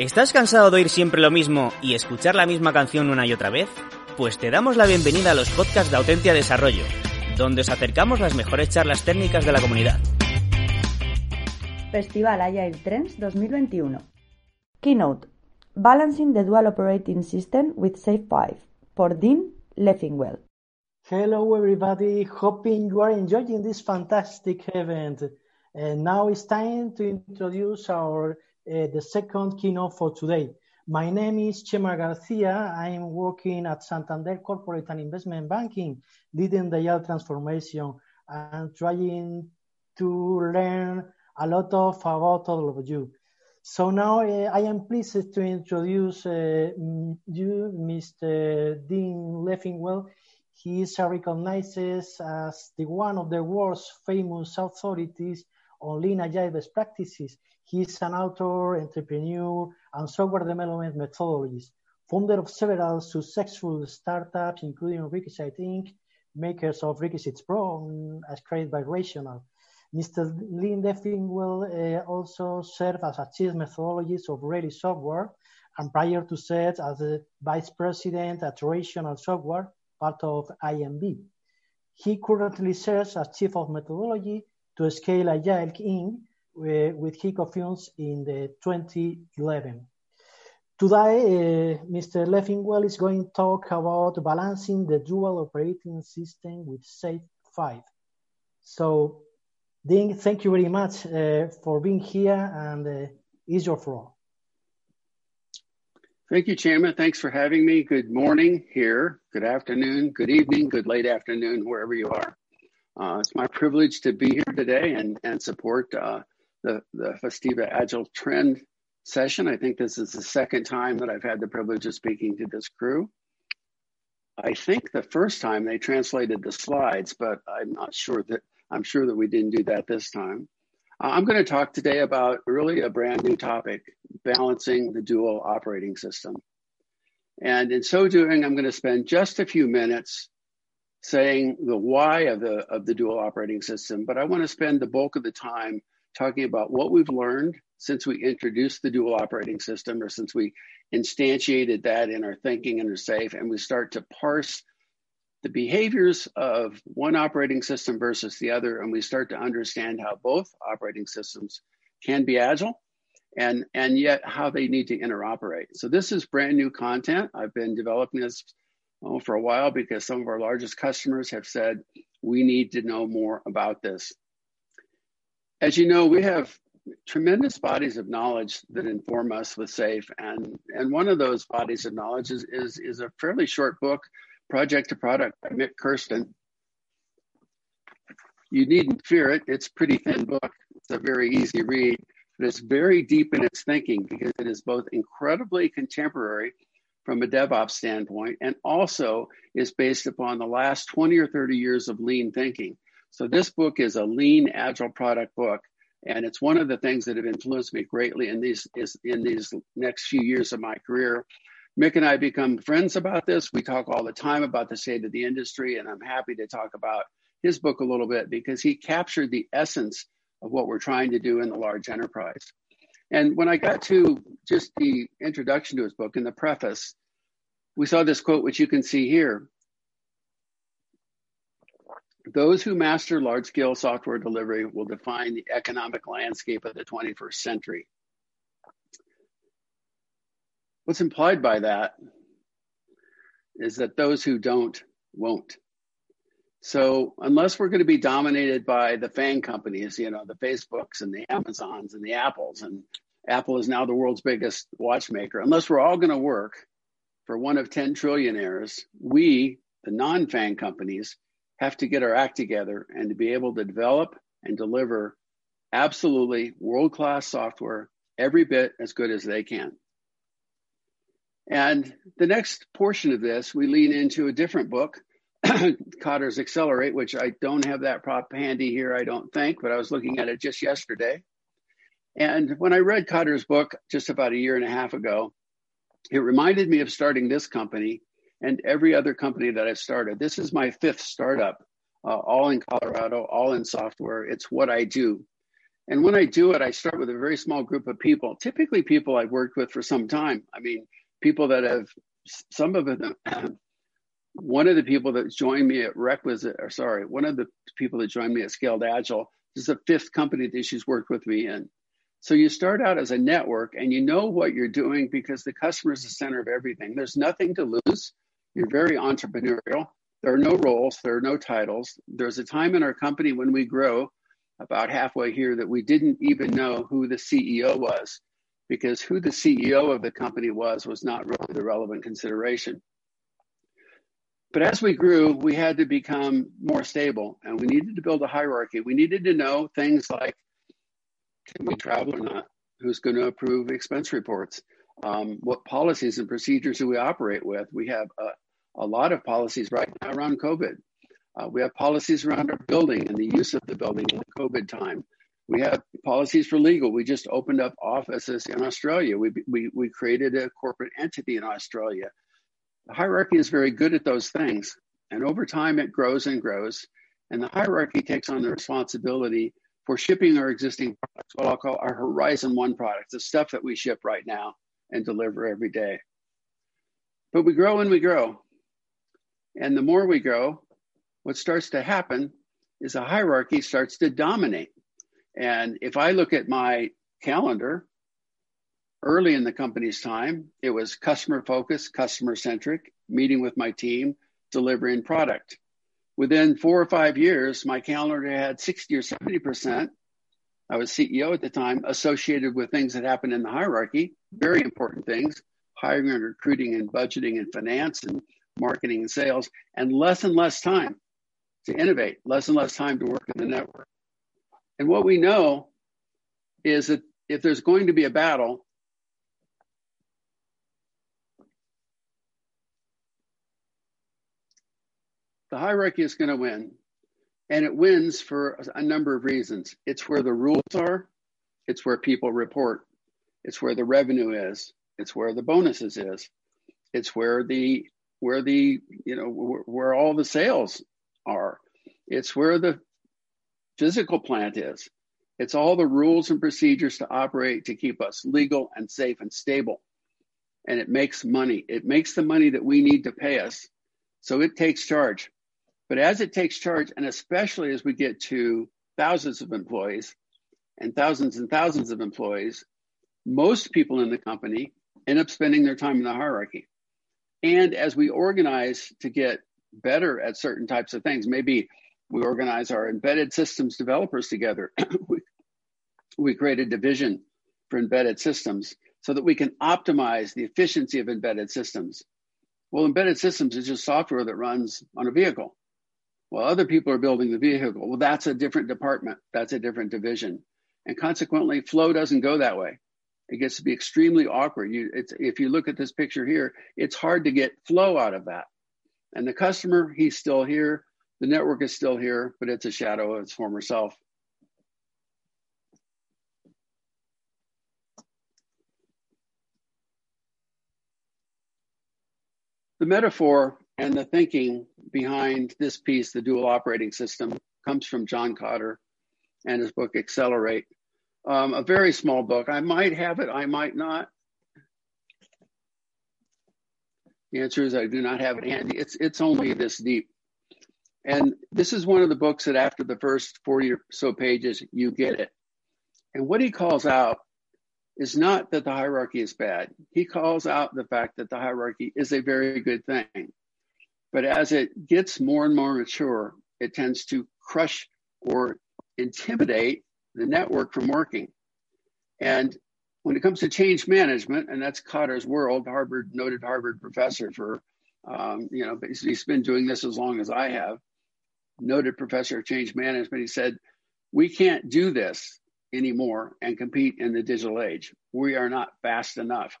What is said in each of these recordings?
¿Estás cansado de oír siempre lo mismo y escuchar la misma canción una y otra vez? Pues te damos la bienvenida a los podcasts de Autentia Desarrollo, donde os acercamos las mejores charlas técnicas de la comunidad. Festival Agile Trends 2021. Keynote: Balancing the Dual Operating System with Safe 5 por Dean Leffingwell. Hello, everybody. Hoping you are enjoying this fantastic event. And now it's time to introduce our uh, the second keynote for today. My name is Chema Garcia. I'm working at Santander Corporate and Investment Banking, leading the Agile transformation and trying to learn a lot of about all of you. So now uh, I am pleased to introduce uh, you, Mr. Dean Leffingwell. He is recognized as the one of the world's famous authorities on lean agile best practices. He's an author, entrepreneur, and software development methodologist, founder of several successful startups, including Requisite Inc., makers of Requisites Pro, as created by Rational. Mr. Lynn Leffingwell uh, also served as a chief methodologist of Rally Software, and prior to that, as a vice president at Rational Software, part of IMB. He currently serves as chief of methodology to scale Agile Inc. with he co-founded in the 2011. Today, uh, Mr. Leffingwell is going to talk about balancing the dual operating system with SAFe 5. So, Dean, thank you very much uh, for being here and uh, is your floor. Thank you, Chema. Thanks for having me. Good morning here, good afternoon, good evening, good late afternoon, wherever you are. Uh, it's my privilege to be here today and, and support uh, the, the Festiva Agile Trend session. I think this is the second time that I've had the privilege of speaking to this crew. I think the first time they translated the slides, but I'm not sure that I'm sure that we didn't do that this time. Uh, I'm going to talk today about really a brand new topic, balancing the dual operating system. And in so doing, I'm going to spend just a few minutes saying the why of the of the dual operating system, but I want to spend the bulk of the time talking about what we've learned since we introduced the dual operating system or since we instantiated that in our thinking and our safe and we start to parse the behaviors of one operating system versus the other and we start to understand how both operating systems can be agile and and yet how they need to interoperate. So this is brand new content. I've been developing this oh, for a while because some of our largest customers have said we need to know more about this as you know, we have tremendous bodies of knowledge that inform us with SAFE, and and one of those bodies of knowledge is is, is a fairly short book, Project to Product by Mik Kersten. You needn't fear it; it's a pretty thin book. It's a very easy read, but it's very deep in its thinking because it is both incredibly contemporary from a DevOps standpoint, and also is based upon the last 20 or 30 years of lean thinking. So this book is a lean agile product book. And it's one of the things that have influenced me greatly in these is in these next few years of my career. Mik and I become friends about this. We talk all the time about the state of the industry, and I'm happy to talk about his book a little bit because he captured the essence of what we're trying to do in the large enterprise. And when I got to just the introduction to his book in the preface, we saw this quote, which you can see here. Those who master large scale software delivery will define the economic landscape of the 21st century. What's implied by that is that those who don't won't. So, unless we're going to be dominated by the FANG companies, you know, the Facebooks and the Amazons and the Apples, and Apple is now the world's biggest watchmaker, unless we're all going to work for one of 10 trillionaires, we, the non FANG companies, have to get our act together and to be able to develop and deliver absolutely world class software every bit as good as they can. And the next portion of this, we lean into a different book, Kotter's Accelerate, which I don't have that prop handy here, I don't think, but I was looking at it just yesterday. And when I read Kotter's book just about a year and a half ago, it reminded me of starting this company and every other company that I've started. This is my fifth startup, uh, all in Colorado, all in software. It's what I do. And when I do it, I start with a very small group of people, typically people I've worked with for some time. I mean, people that have, some of them, one of the people that joined me at Requisite, or sorry, one of the people that joined me at Scaled Agile, this is the fifth company that she's worked with me in. So you start out as a network and you know what you're doing because the customer is the center of everything. There's nothing to lose. You're very entrepreneurial. There are no roles, there are no titles. There's a time in our company when we grow about halfway here that we didn't even know who the CEO was because who the CEO of the company was was not really the relevant consideration. But as we grew, we had to become more stable and we needed to build a hierarchy. We needed to know things like can we travel or not? Who's going to approve expense reports? Um, what policies and procedures do we operate with? We have a, a lot of policies right now around COVID. Uh, we have policies around our building and the use of the building in the COVID time. We have policies for legal. We just opened up offices in Australia. We, we, we created a corporate entity in Australia. The hierarchy is very good at those things. And over time, it grows and grows. And the hierarchy takes on the responsibility for shipping our existing products, what I'll call our Horizon One products, the stuff that we ship right now and deliver every day. But we grow and we grow. And the more we grow, what starts to happen is a hierarchy starts to dominate. And if I look at my calendar, early in the company's time, it was customer focused, customer centric, meeting with my team, delivering product within four or five years, my calendar had 60 or 70%. I was CEO at the time, associated with things that happened in the hierarchy, very important things, hiring and recruiting and budgeting and finance and marketing and sales, and less and less time to innovate, less and less time to work in the network. And what we know is that if there's going to be a battle, the hierarchy is going to win. And it wins for a number of reasons. It's where the rules are, it's where people report, it's where the revenue is, it's where the bonuses is, it's where the where the you know where, where all the sales are. It's where the physical plant is. It's all the rules and procedures to operate to keep us legal and safe and stable. And it makes money. It makes the money that we need to pay us. So it takes charge. But as it takes charge, and especially as we get to thousands of employees and thousands and thousands of employees, most people in the company end up spending their time in the hierarchy. And as we organize to get better at certain types of things, maybe we organize our embedded systems developers together. we, we create a division for embedded systems so that we can optimize the efficiency of embedded systems. Well, embedded systems is just software that runs on a vehicle. Well, other people are building the vehicle. Well, that's a different department. That's a different division. And consequently, flow doesn't go that way. It gets to be extremely awkward. You, if you look at this picture here, it's hard to get flow out of that. And the customer, he's still here. The network is still here, but it's a shadow of its former self. The metaphor and the thinking behind this piece, the dual operating system, comes from John Kotter and his book Accelerate. Um, a very small book. I might have it, I might not. The answer is I do not have it handy. It's it's only this deep. And this is one of the books that after the first 40 or so pages, you get it. And what he calls out is not that the hierarchy is bad. He calls out the fact that the hierarchy is a very good thing. But as it gets more and more mature, it tends to crush or intimidate the network from working. And when it comes to change management, and that's Kotter's world, Harvard noted Harvard professor for, um, you know, he's been doing this as long as I have, noted professor of change management. He said, "We can't do this anymore and compete in the digital age. We are not fast enough."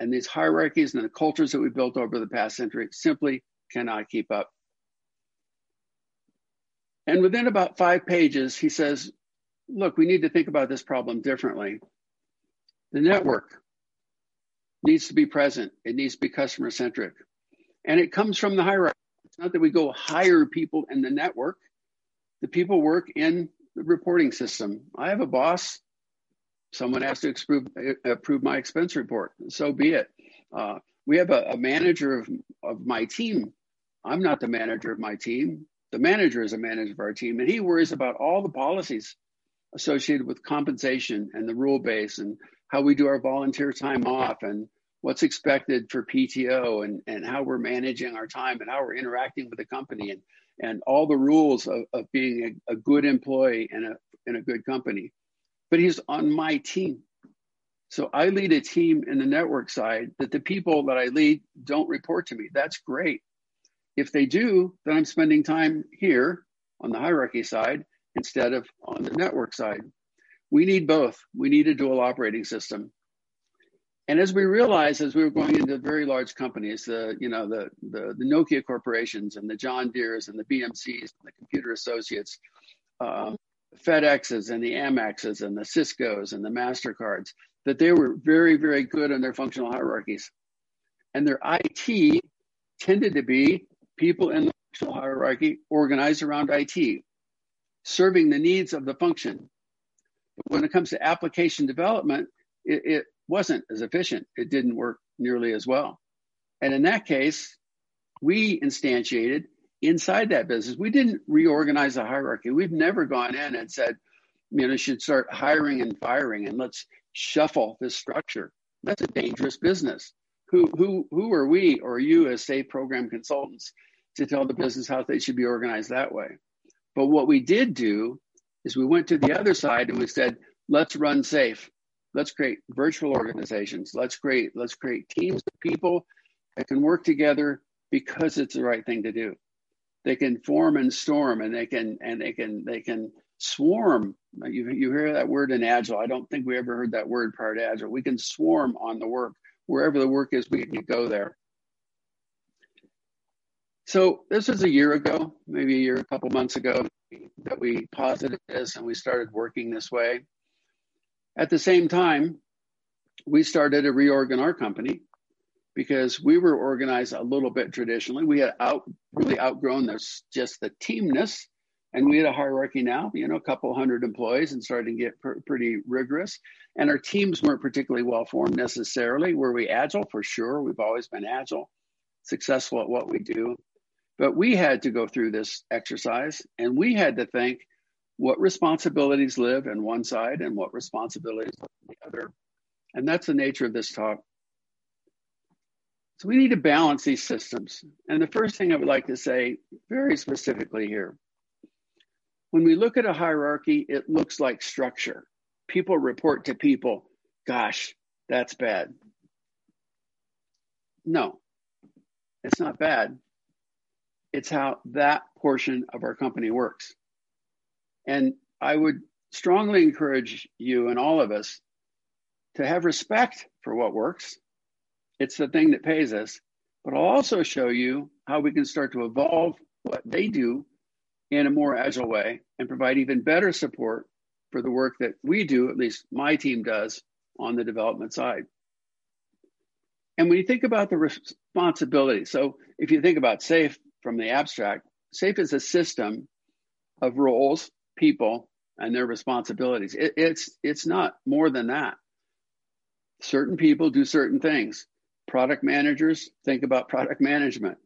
And these hierarchies and the cultures that we built over the past century simply cannot keep up. And within about five pages, he says, look, we need to think about this problem differently. The network needs to be present, it needs to be customer centric. And it comes from the hierarchy. It's not that we go hire people in the network, the people work in the reporting system. I have a boss. Someone has to approve, approve my expense report. So be it. Uh, we have a, a manager of, of my team. I'm not the manager of my team. The manager is a manager of our team, and he worries about all the policies associated with compensation and the rule base and how we do our volunteer time off and what's expected for PTO and, and how we're managing our time and how we're interacting with the company and, and all the rules of, of being a, a good employee and a, in a good company. But he's on my team. So I lead a team in the network side that the people that I lead don't report to me. That's great. If they do, then I'm spending time here on the hierarchy side instead of on the network side. We need both. We need a dual operating system. And as we realized, as we were going into very large companies, the you know the, the, the Nokia corporations and the John Deeres and the BMCs and the Computer Associates, um, FedExes and the Amexes and the Cisco's and the Mastercards, that they were very very good in their functional hierarchies, and their IT tended to be people in the functional hierarchy organized around IT, serving the needs of the function. But when it comes to application development, it, it wasn't as efficient. It didn't work nearly as well. And in that case, we instantiated inside that business. We didn't reorganize the hierarchy. We've never gone in and said, you know, should start hiring and firing and let's shuffle this structure. That's a dangerous business. Who who who are we or you as SAFe program consultants to tell the business how they should be organized that way? But what we did do is we went to the other side and we said, let's run SAFe. Let's create virtual organizations. Let's create let's create teams of people that can work together because it's the right thing to do. They can form and storm and they can and they can they can swarm. You, you hear that word in agile. I don't think we ever heard that word prior to agile. We can swarm on the work. Wherever the work is we can go there so this was a year ago maybe a year a couple months ago that we posited this and we started working this way at the same time, we started a reorg in our company because we were organized a little bit traditionally. We had out really outgrown this just the teamness, and we had a hierarchy now. You know, a couple hundred employees, and starting to get pr- pretty rigorous. And our teams weren't particularly well formed necessarily. Were we agile? For sure, we've always been agile, successful at what we do. But we had to go through this exercise, and we had to think what responsibilities live in one side and what responsibilities live in the other. And that's the nature of this talk. So we need to balance these systems. And the first thing I would like to say very specifically here when we look at a hierarchy, it looks like structure. People report to people. Gosh, that's bad. No, it's not bad. It's how that portion of our company works. And I would strongly encourage you and all of us to have respect for what works. It's the thing that pays us. But I'll also show you how we can start to evolve what they do in a more agile way and provide even better support for the work that we do, at least my team does, on the development side. And when you think about the responsibility, so if you think about SAFe from the abstract, SAFe is a system of roles people and their responsibilities. It, it's it's not more than that. Certain people do certain things. Product managers think about product management.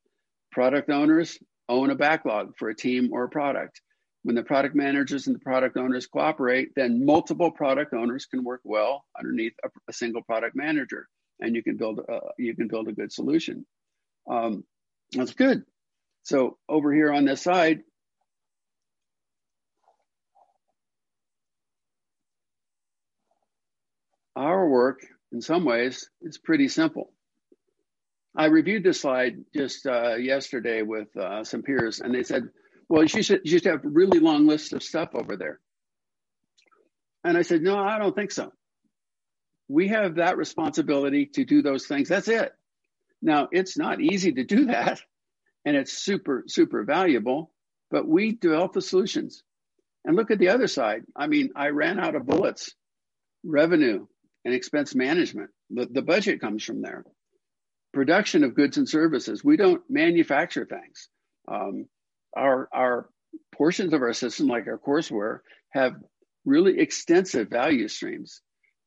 Product owners own a backlog for a team or a product. When the product managers and the product owners cooperate, then multiple product owners can work well underneath a, a single product manager, and you can build a, you can build a good solution. Um, that's good. So over here on this side, Our work, in some ways, is pretty simple. I reviewed this slide just uh, yesterday with uh, some peers, and they said, "Well, you should, you should have a really long list of stuff over there." And I said, "No, I don't think so. We have that responsibility to do those things. That's it. Now, it's not easy to do that, and it's super, super valuable, but we develop the solutions. And look at the other side. I mean, I ran out of bullets. Revenue, and expense management. The, the budget comes from there. Production of goods and services. We don't manufacture things. Um, our, our portions of our system, like our courseware, have really extensive value streams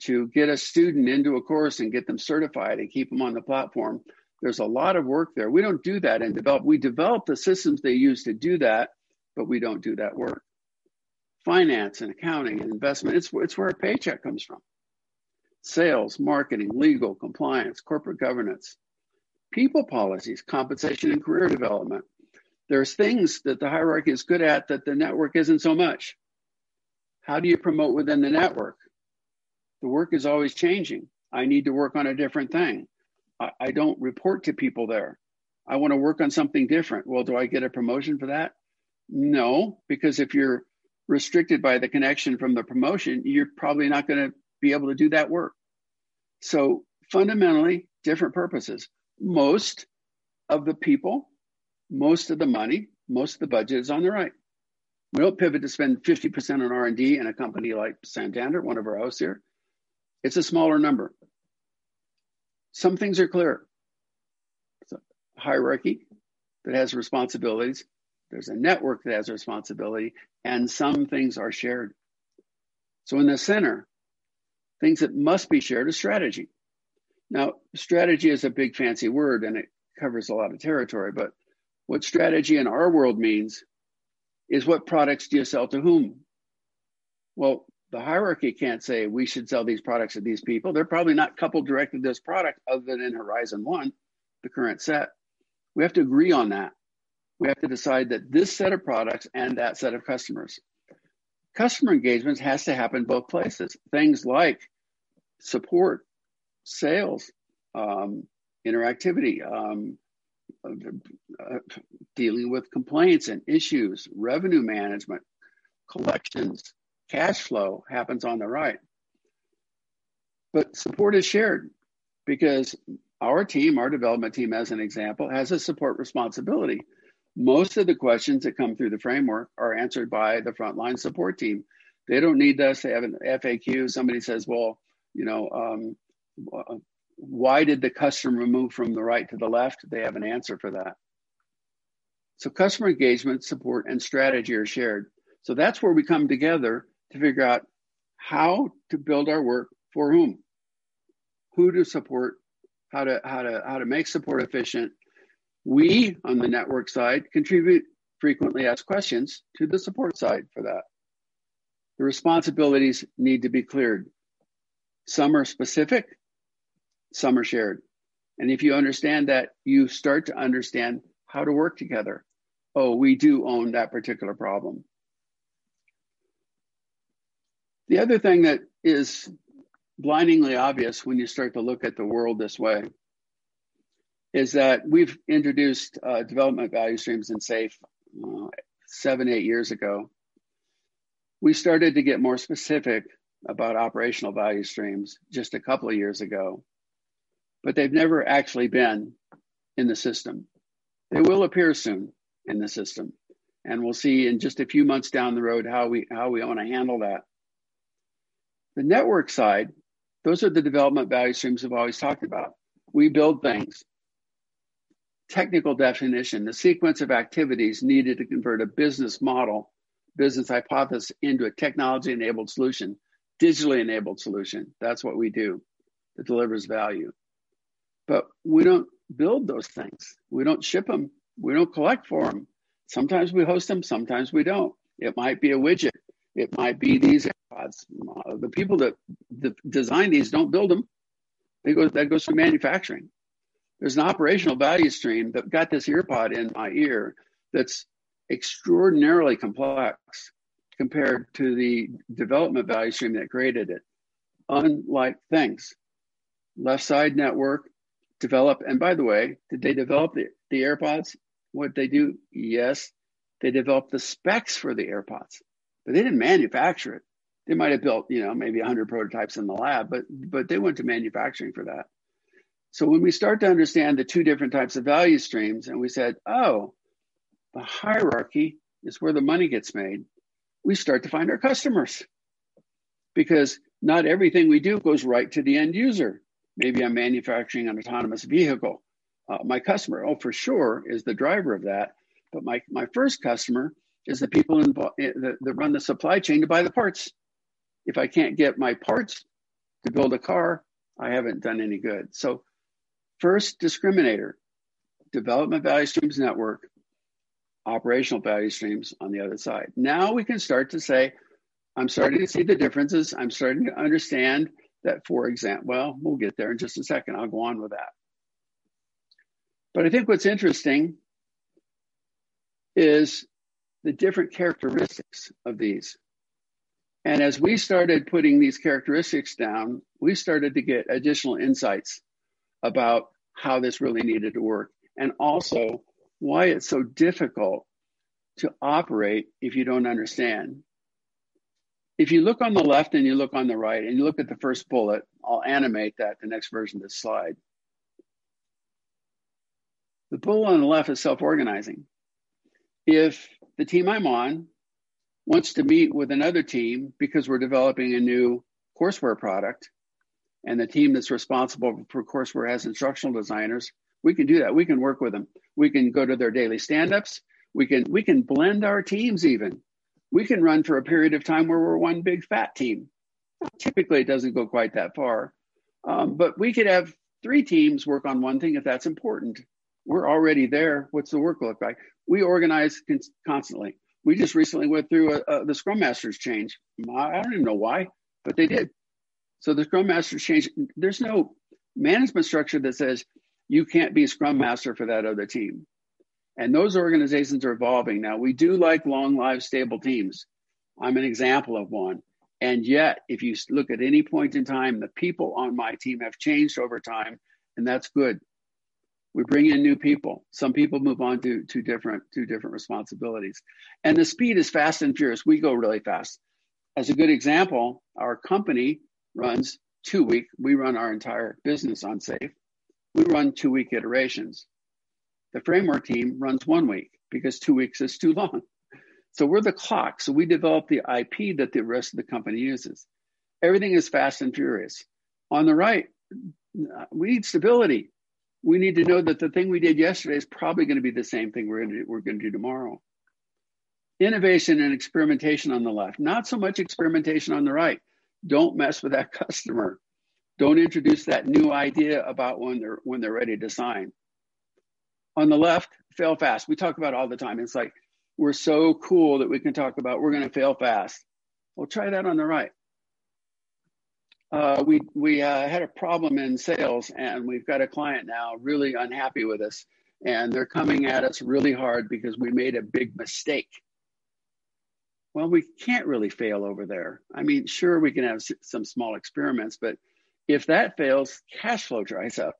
to get a student into a course and get them certified and keep them on the platform. There's a lot of work there. We don't do that and develop. We develop the systems they use to do that, but we don't do that work. Finance and accounting and investment, it's, it's where a paycheck comes from. Sales, marketing, legal, compliance, corporate governance, people policies, compensation and career development. There's things that the hierarchy is good at that the network isn't so much. How do you promote within the network? The work is always changing. I need to work on a different thing. I, I don't report to people there. I want to work on something different. Well, do I get a promotion for that? No, because if you're restricted by the connection from the promotion, you're probably not going to be able to do that work. So fundamentally, different purposes. Most of the people, most of the money, most of the budget is on the right. We don't pivot to spend 50% on R&D in a company like Santander, one of our hosts here. It's a smaller number. Some things are clear. A hierarchy that has responsibilities. There's a network that has responsibility, and some things are shared. So in the center, things that must be shared is strategy. Now, strategy is a big fancy word and it covers a lot of territory, but what strategy in our world means is what products do you sell to whom? Well, the hierarchy can't say we should sell these products to these people. They're probably not coupled directly to this product other than in Horizon 1, the current set. We have to agree on that. We have to decide that this set of products and that set of customers. Customer engagements has to happen both places. Things like support, sales, um, interactivity, um, uh, dealing with complaints and issues, revenue management, collections, cash flow happens on the right. But support is shared because our team, our development team, as an example, has a support responsibility. Most of the questions that come through the framework are answered by the frontline support team. They don't need us They have an FAQ. Somebody says, well, you know, um, why did the customer move from the right to the left? They have an answer for that. So customer engagement, support, and strategy are shared. So that's where we come together to figure out how to build our work for whom, who to support, how to how to how to make support efficient. We on the network side contribute frequently asked questions to the support side for that. The responsibilities need to be cleared. Some are specific, some are shared. And if you understand that, you start to understand how to work together. Oh, we do own that particular problem. The other thing that is blindingly obvious when you start to look at the world this way is that we've introduced uh, development value streams in SAFe uh, seven, eight years ago. We started to get more specific about operational value streams just a couple of years ago but they've never actually been in the system. They will appear soon in the system. And we'll see in just a few months down the road how we how we want to handle that. The network side, those are the development value streams we've always talked about. We build things. Technical definition, the sequence of activities needed to convert a business model, business hypothesis into a technology enabled solution, digitally enabled solution. That's what we do that delivers value. But we don't build those things. We don't ship them. We don't collect for them. Sometimes we host them, sometimes we don't. It might be a widget. It might be these AirPods. Uh, the people that, design these don't build them. They go, that goes through manufacturing. There's an operational value stream that got this earpod in my ear that's extraordinarily complex compared to the development value stream that created it. Unlike things. Left side network, develop. And by the way, did they develop the, the AirPods? What they do? Yes, they developed the specs for the AirPods, but they didn't manufacture it. They might have built, you know, maybe 100 prototypes in the lab, but but they went to manufacturing for that. So when we start to understand the two different types of value streams, and we said, oh, the hierarchy is where the money gets made, we start to find our customers because not everything we do goes right to the end user. Maybe I'm manufacturing an autonomous vehicle. Uh, my customer, oh, for sure, is the driver of that. But my, my first customer is the people involved that, that run the supply chain to buy the parts. If I can't get my parts to build a car, I haven't done any good. So, first discriminator, development value streams network, operational value streams on the other side. Now we can start to say, I'm starting to see the differences. I'm starting to understand that, for example, well, we'll get there in just a second. I'll go on with that. But I think what's interesting is the different characteristics of these. And as we started putting these characteristics down, we started to get additional insights about how this really needed to work and also why it's so difficult to operate if you don't understand. If you look on the left and you look on the right and you look at the first bullet, I'll animate that the next version of this slide. The bullet on the left is self organizing. If the team I'm on wants to meet with another team because we're developing a new courseware product, and the team that's responsible for courseware has instructional designers, we can do that. We can work with them. We can go to their daily stand-ups. We can we can blend our teams even. We can run for a period of time where we're one big fat team. Typically, it doesn't go quite that far, um, but we could have three teams work on one thing if that's important. We're already there. What's the work look like? We organize constantly. We just recently went through a, a, the Scrum Masters change. I don't even know why, but they did. So the Scrum Masters change. There's no management structure that says you can't be Scrum Master for that other team. And those organizations are evolving now. We do like long live stable teams. I'm an example of one. And yet, if you look at any point in time, the people on my team have changed over time, and that's good. We bring in new people. Some people move on to, to different to different responsibilities. And the speed is fast and furious. We go really fast. As a good example, our company runs two week. We run our entire business on SAFe. We run two week iterations. The framework team runs one week because two weeks is too long. So we're the clock. So we develop the IP that the rest of the company uses. Everything is fast and furious. On the right, we need stability. We need to know that the thing we did yesterday is probably going to be the same thing we're going to do, we're going to do tomorrow. Innovation and experimentation on the left, not so much experimentation on the right. Don't mess with that customer. Don't introduce that new idea about when they're when they're ready to sign. On the left, fail fast. We talk about all the time. It's like we're so cool that we can talk about we're going to fail fast. Well, try that on the right. Uh, we we uh, had a problem in sales, and we've got a client now really unhappy with us, and they're coming at us really hard because we made a big mistake. Well, we can't really fail over there. I mean, sure, we can have some small experiments, but if that fails, cash flow dries up.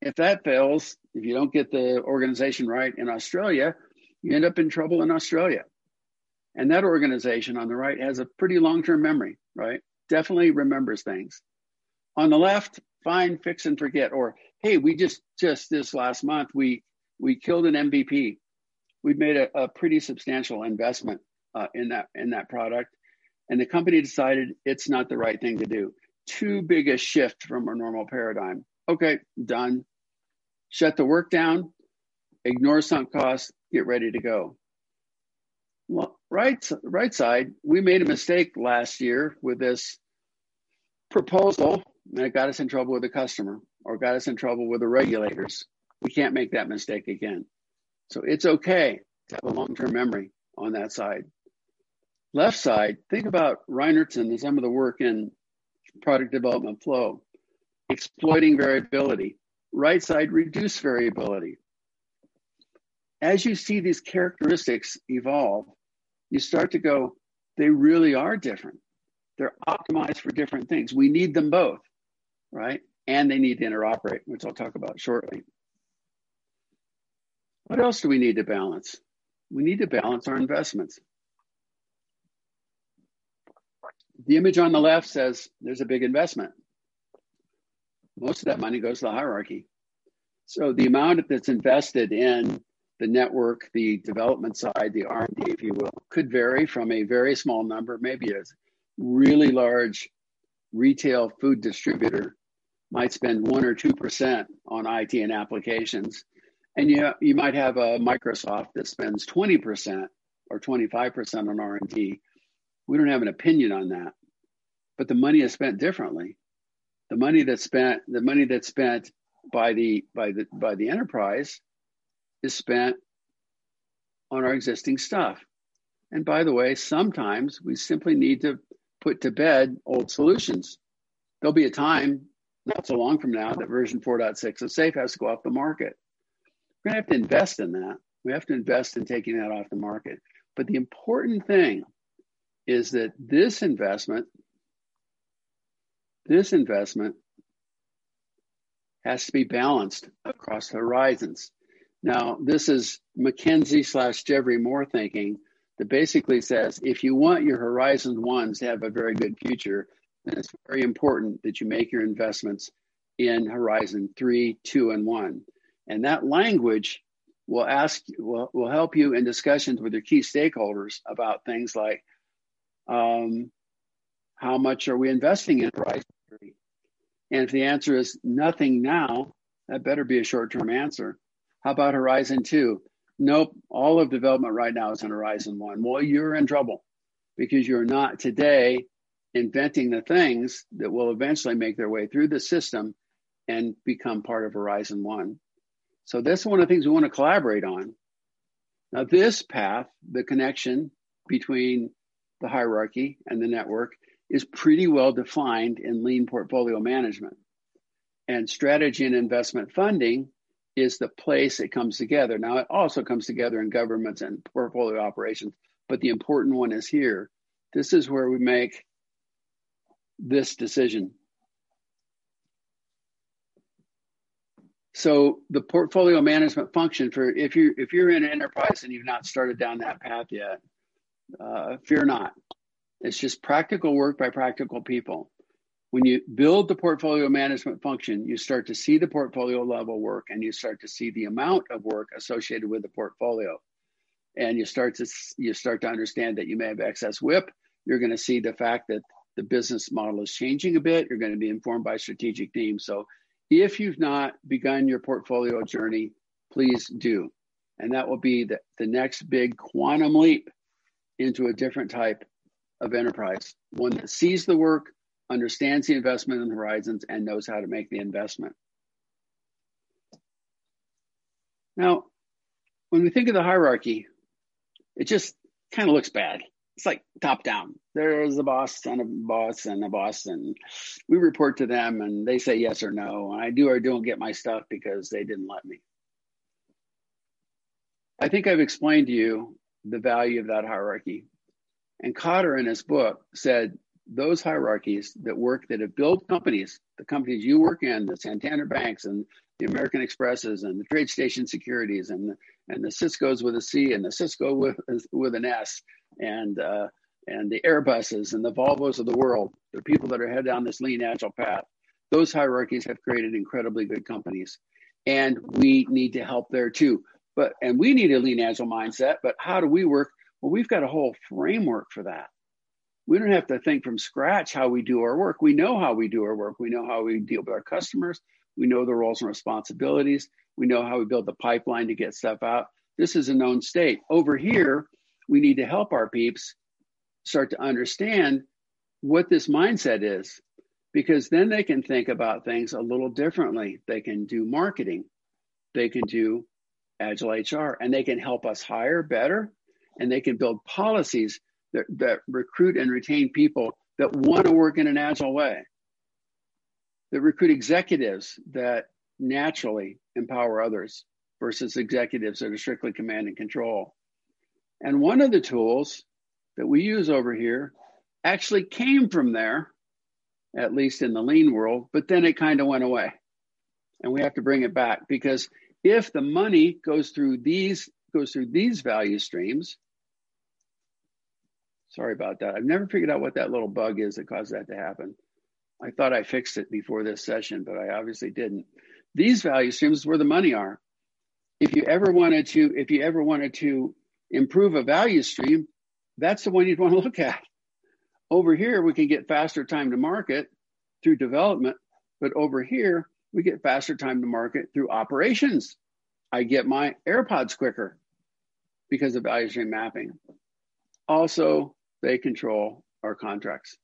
If that fails, if you don't get the organization right in Australia, you end up in trouble in Australia. And that organization on the right has a pretty long term memory, right? Definitely remembers things. On the left, find, fix, and forget. Or, hey, we just, just this last month, we, we killed an MVP. We've made a, a pretty substantial investment uh, in that in that product, and the company decided it's not the right thing to do too big a shift from our normal paradigm. Okay, done. Shut the work down, ignore sunk costs, get ready to go. Well, right, right side, we made a mistake last year with this proposal, and it got us in trouble with the customer or got us in trouble with the regulators. We can't make that mistake again. So it's okay to have a long term memory on that side. Left side, think about Reinertsen and some of the work in product development flow. Exploiting variability. Right side, reduce variability. As you see these characteristics evolve, you start to go, they really are different. They're optimized for different things. We need them both, right? And they need to interoperate, which I'll talk about shortly. What else do we need to balance? We need to balance our investments. The image on the left says there's a big investment. Most of that money goes to the hierarchy. So the amount that's invested in the network, the development side, the R&D, if you will, could vary from a very small number, maybe a really large retail food distributor might spend one or two percent on IT and applications, and you you might have a Microsoft that spends twenty percent or 25% on R&D. We don't have an opinion on that. But the money is spent differently. The money that's spent, the money that's spent by the by the by the enterprise is spent on our existing stuff. And by the way, sometimes we simply need to put to bed old solutions. There'll be a time, not so long from now, that version 4.6 of SAFE has to go off the market. We're going to have to invest in that. We have to invest in taking that off the market. But the important thing is that this investment, this investment has to be balanced across horizons. Now, this is McKinsey slash Geoffrey Moore thinking that basically says if you want your Horizon ones to have a very good future, then it's very important that you make your investments in Horizon three, two, and one. And that language will ask will, will help you in discussions with your key stakeholders about things like um, how much are we investing in Horizon three? And if the answer is nothing now, that better be a short-term answer. How about Horizon two? Nope, all of development right now is in Horizon One. Well, you're in trouble because you're not today inventing the things that will eventually make their way through the system and become part of Horizon One. So that's one of the things we want to collaborate on. Now, this path, the connection between the hierarchy and the network, is pretty well defined in lean portfolio management. And strategy and investment funding is the place it comes together. Now, it also comes together in governments and portfolio operations, but the important one is here. This is where we make this decision. So the portfolio management function for if you if you're in an enterprise and you've not started down that path yet, uh, fear not. It's just practical work by practical people when you build the portfolio management function, you start to see the portfolio level work and you start to see the amount of work associated with the portfolio. And you start to you start to understand that you may have excess WIP. You're going to see the fact that the business model is changing a bit. You're going to be informed by strategic teams. So if you've not begun your portfolio journey, please do. And that will be the, the next big quantum leap into a different type of enterprise, one that sees the work, understands the investment in horizons, and knows how to make the investment. Now, when we think of the hierarchy, it just kind of looks bad. It's like top down. There's a boss and a boss and a boss, and we report to them and they say yes or no. And I do or don't get my stuff because they didn't let me. I think I've explained to you the value of that hierarchy. And Kotter in his book said those hierarchies that work that have built companies, the companies you work in, the Santander banks and the American Expresses and the TradeStation Securities and the, and the Cisco's with a C and the Sysco with with an S and uh, and the Airbuses and the Volvos of the world, the people that are head down this lean agile path. Those hierarchies have created incredibly good companies, and we need to help there too. But and we need a lean agile mindset. But how do we work? Well, we've got a whole framework for that we don't have to think from scratch how we do our work. We know how we do our work. We know how we deal with our customers. We know the roles and responsibilities. We know how we build the pipeline to get stuff out. This is a known state. Over here, we need to help our peeps start to understand what this mindset is because then they can think about things a little differently. They can do marketing, they can do agile HR, and they can help us hire better and they can build policies that, that recruit and retain people that want to work in an agile way, that recruit executives that naturally empower others versus executives that are strictly command and control. And one of the tools that we use over here actually came from there, at least in the lean world, but then it kind of went away. And we have to bring it back because if the money goes through these goes through these value streams, Sorry about that. I've never figured out what that little bug is that caused that to happen. I thought I fixed it before this session, but I obviously didn't. These value streams where the money are. If you ever wanted to, if you ever wanted to improve a value stream, that's the one you'd want to look at. Over here, we can get faster time to market through development, but over here, we get faster time to market through operations. I get my AirPods quicker. because of value stream mapping. Also, they control our contracts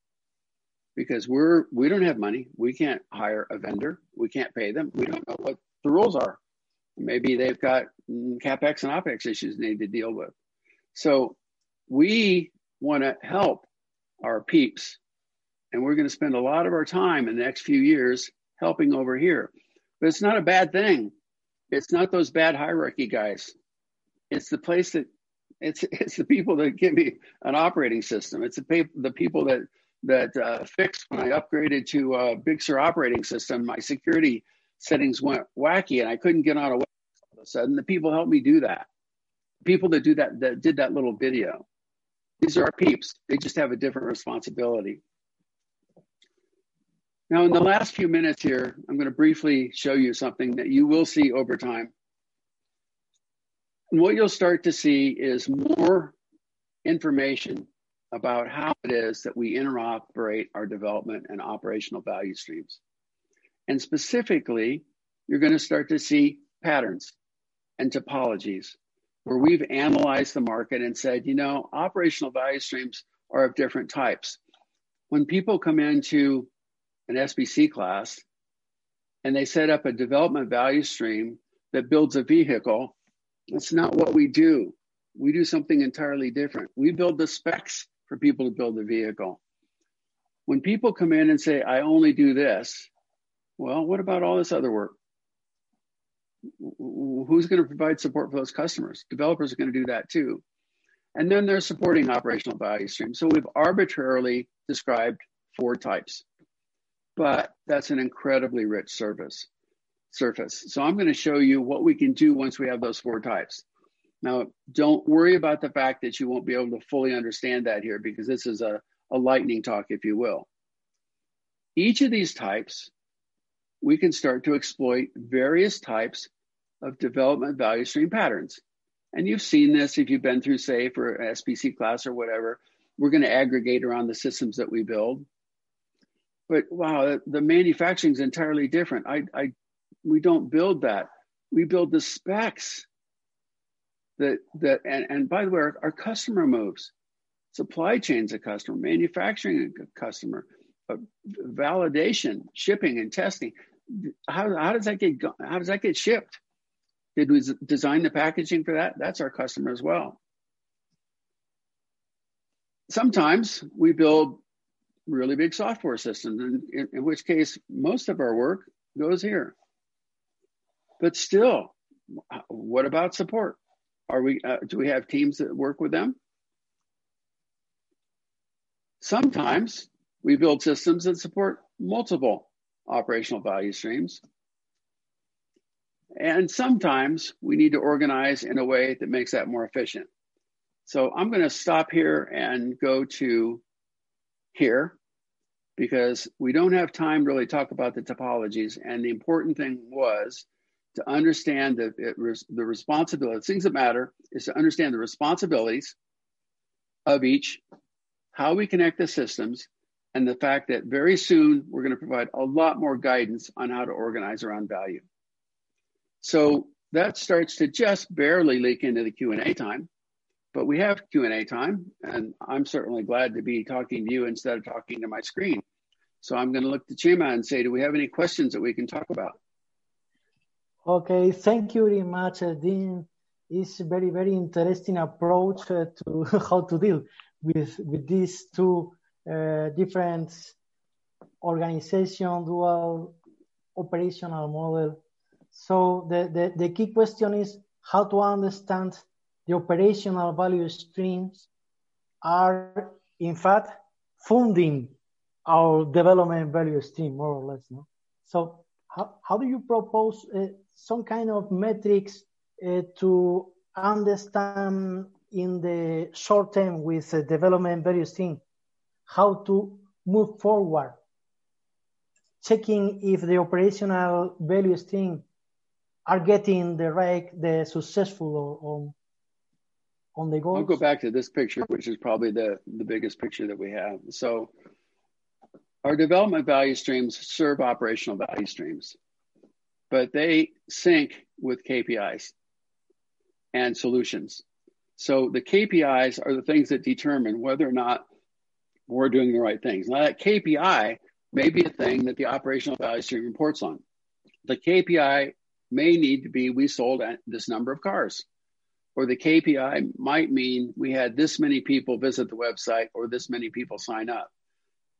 because we're we don't have money. We can't hire a vendor. We can't pay them. We don't know what the rules are. Maybe they've got capex and opex issues they need to deal with. So we want to help our peeps, and we're going to spend a lot of our time in the next few years helping over here. But it's not a bad thing. It's not those bad hierarchy guys. It's the place that it's it's the people that give me an operating system. It's the the people that that uh, fixed when I upgraded to a Big Sur operating system. My security settings went wacky, and I couldn't get on a web all of a sudden. The people helped me do that. People that do that that did that little video. These are our peeps. They just have a different responsibility. Now, in the last few minutes here, I'm going to briefly show you something that you will see over time. What you'll start to see is more information about how it is that we interoperate our development and operational value streams. And specifically, you're going to start to see patterns and topologies where we've analyzed the market and said, you know, operational value streams are of different types. When people come into an SPC class and they set up a development value stream that builds a vehicle, that's not what we do. We do something entirely different. We build the specs for people to build the vehicle. When people come in and say, I only do this, well, what about all this other work? Who's going to provide support for those customers? Developers are going to do that too. And then they're supporting operational value streams. So we've arbitrarily described four types but that's an incredibly rich surface. Surface. So I'm going to show you what we can do once we have those four types. Now, don't worry about the fact that you won't be able to fully understand that here because this is a, a lightning talk, if you will. Each of these types, we can start to exploit various types of development value stream patterns. And you've seen this if you've been through SAFe or SPC class or whatever. We're going to aggregate around the systems that we build but wow, the manufacturing is entirely different. I, I, we don't build that. We build the specs that that and, and by the way, our, our customer moves. Supply chain's a customer, manufacturing a customer, uh, validation, shipping, and testing. How, how does that get how does that get shipped? Did we design the packaging for that? That's our customer as well. Sometimes we build really big software systems, in, in, in which case most of our work goes here. But still, what about support? Are we uh, do we have teams that work with them? Sometimes we build systems that support multiple operational value streams. And sometimes we need to organize in a way that makes that more efficient. So I'm going to stop here and go to here because we don't have time to really talk about the topologies. And the important thing was to understand it was the responsibility, things that matter is to understand the responsibilities of each, how we connect the systems, and the fact that very soon we're going to provide a lot more guidance on how to organize around value. So that starts to just barely leak into the Q&A time but we have q&a time and i'm certainly glad to be talking to you instead of talking to my screen so i'm going to look to Chema and say do we have any questions that we can talk about okay thank you very much dean. It's a very very interesting approach uh, to how to deal with with these two uh, different organization dual operational model. So the, the the key question is how to understand the operational value streams are in fact funding our development value stream more or less no? So how, how do you propose uh, some kind of metrics uh, to understand in the short term with the development value stream how to move forward. Checking if the operational value stream are getting the right the successful or on the goal I'll go back to this picture, which is probably the, the biggest picture that we have. So our development value streams serve operational value streams, but they sync with KPIs and solutions. So the KPIs are the things that determine whether or not we're doing the right things. Now that KPI may be a thing that the operational value stream reports on. The KPI may need to be we sold this number of cars. Or the KPI might mean we had this many people visit the website or this many people sign up.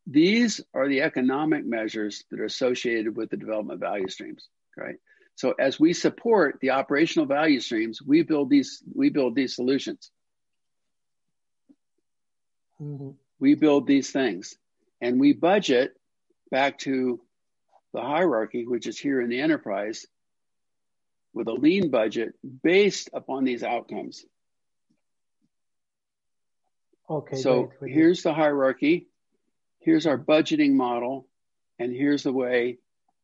These are the economic measures that are associated with the development value streams, right? So as we support the operational value streams, we build these we build these solutions. Mm-hmm. We build these things, and we budget back to the hierarchy, which is here in the enterprise, with a lean budget based upon these outcomes. Okay. So great, here's the hierarchy. Here's our budgeting model, and here's the way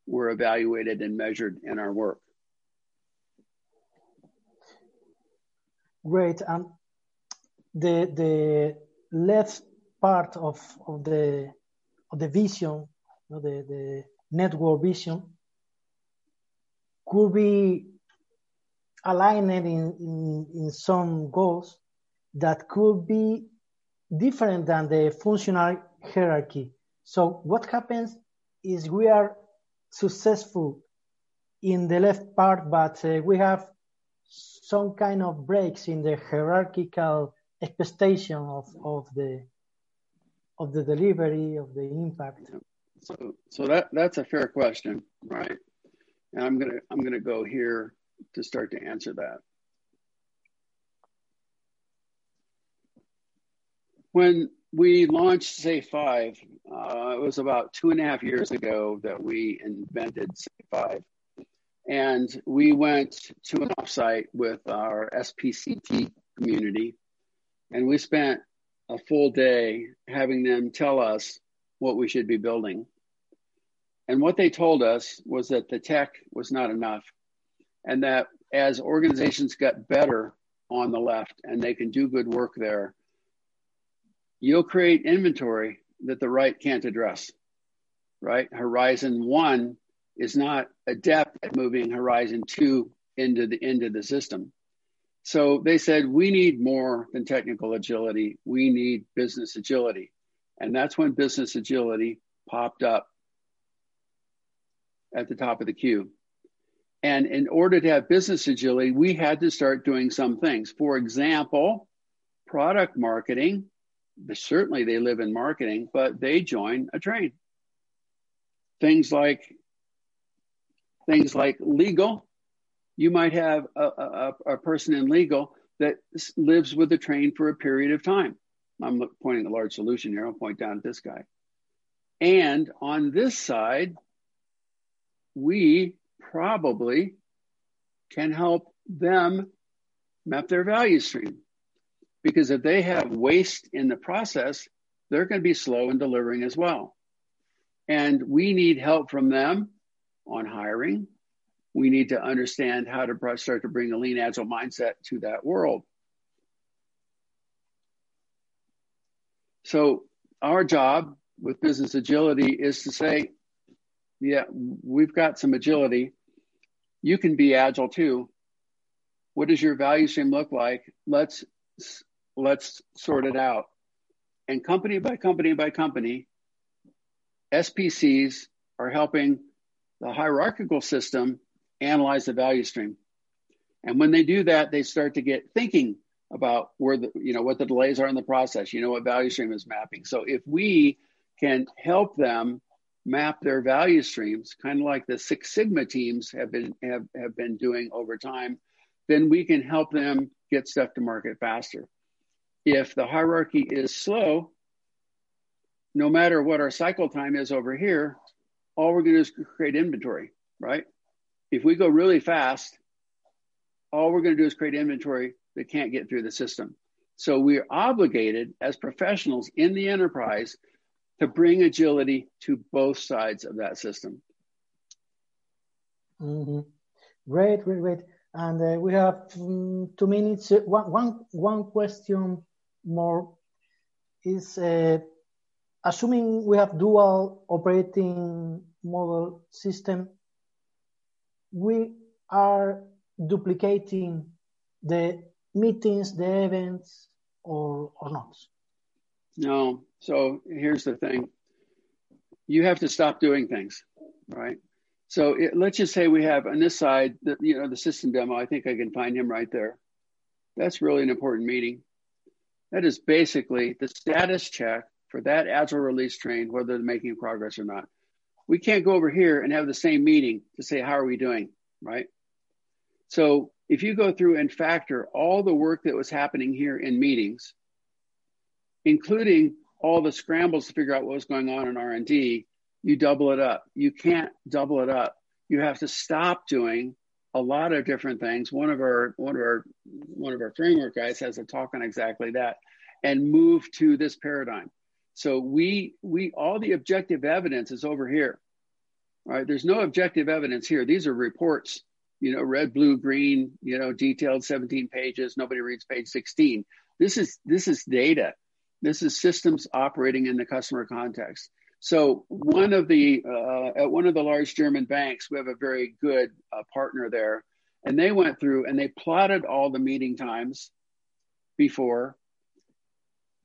we're evaluated and measured in our work. Great. Um, the the left part of, of the of the vision, you know, the, the network vision, could be aligned in, in, in some goals that could be different than the functional hierarchy. So what happens is we are successful in the left part, but uh, we have some kind of breaks in the hierarchical expectation of, of the of the delivery of the impact. So, so that that's a fair question, right? And I'm gonna I'm gonna go here to start to answer that. When we launched SAFe Five. Uh, it was about two and a half years ago that we invented SAFe Five. And we went to an offsite with our SPCT community, and we spent a full day having them tell us what we should be building. And what they told us was that the tech was not enough, and that as organizations got better on the left and they can do good work there, you'll create inventory that the right can't address, right? Horizon one is not adept at moving horizon two into the into the system. So they said we need more than technical agility. We need business agility. And that's when business agility popped up at the top of the queue. And in order to have business agility, we had to start doing some things. For example, product marketing certainly they live in marketing, but they join a train. Things like things like legal. You might have a, a, a person in legal that lives with the train for a period of time. I'm pointing a large solution here. I'll point down at this guy. And on this side, we probably can help them map their value stream. Because if they have waste in the process, they're going to be slow in delivering as well. And we need help from them on hiring. We need to understand how to start to bring a lean agile mindset to that world. So, our job with business agility is to say, yeah, we've got some agility. You can be agile too. What does your value stream look like? Let's let's sort it out. And company by company by company, SPCs are helping the hierarchical system analyze the value stream. And when they do that, they start to get thinking about where the, you know, what the delays are in the process, you know, what value stream is mapping. So if we can help them map their value streams, kind of like the Six Sigma teams have been have, have been doing over time, then we can help them get stuff to market faster if the hierarchy is slow, no matter what our cycle time is over here, all we're going to do is create inventory, right? If we go really fast, all we're going to do is create inventory that can't get through the system. So we're obligated as professionals in the enterprise to bring agility to both sides of that system. Mm-hmm. Great, great, great. And uh, we have um, two minutes. Uh, one, one, one question more is uh, assuming we have dual operating model system, we are duplicating the meetings, the events, or or not? No. So here's the thing: you have to stop doing things, right? So it, let's just say we have on this side, the, you know, the system demo. I think I can find him right there. That's really an important meeting. That is basically the status check for that agile release train, whether they're making progress or not. We can't go over here and have the same meeting to say, how are we doing? Right. So if you go through and factor all the work that was happening here in meetings, including all the scrambles to figure out what was going on in R&D, you double it up. You can't double it up. You have to stop doing a lot of different things. One of our one of our one of our framework guys has a talk on exactly that, and move to this paradigm. So we we all the objective evidence is over here. right? there's no objective evidence here. These are reports. You know, red, blue, green. You know, detailed 17 pages. Nobody reads page 16. This is this is data. This is systems operating in the customer context. So one of the uh, at one of the large German banks, we have a very good uh, partner there, and they went through and they plotted all the meeting times before,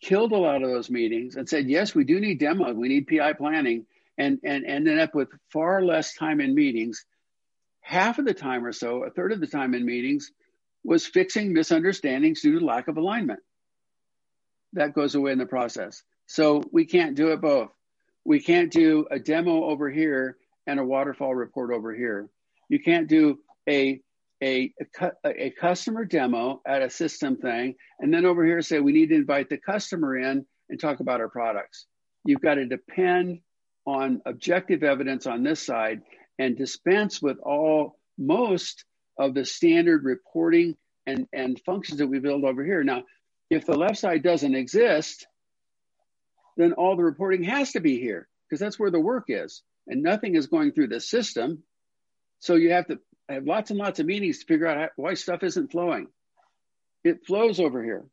killed a lot of those meetings, and said, yes, we do need demo, we need PI planning, and and ended up with far less time in meetings. Half of the time or so, a third of the time in meetings, was fixing misunderstandings due to lack of alignment that goes away in the process. So we can't do it both. We can't do a demo over here and a waterfall report over here. You can't do a a, a, a customer demo at a system thing and then over here say we need to invite the customer in and talk about our products. You've got to depend on objective evidence on this side and dispense with all most of the standard reporting and, and functions that we build over here. Now, if the left side doesn't exist, then all the reporting has to be here because that's where the work is. And nothing is going through the system. So you have to have lots and lots of meetings to figure out how, why stuff isn't flowing. It flows over here.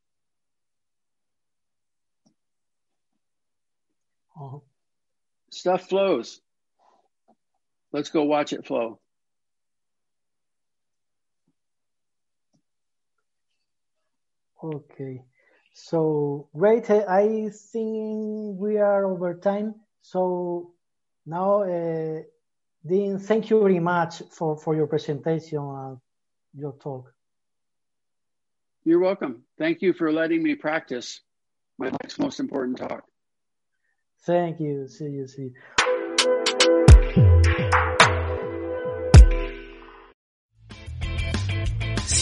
Uh-huh. Stuff flows. Let's go watch it flow. Okay. So great. I think we are over time. So now, uh, Dean, thank you very much for, for your presentation and your talk. You're welcome. Thank you for letting me practice my next most important talk. Thank you. See you. See you.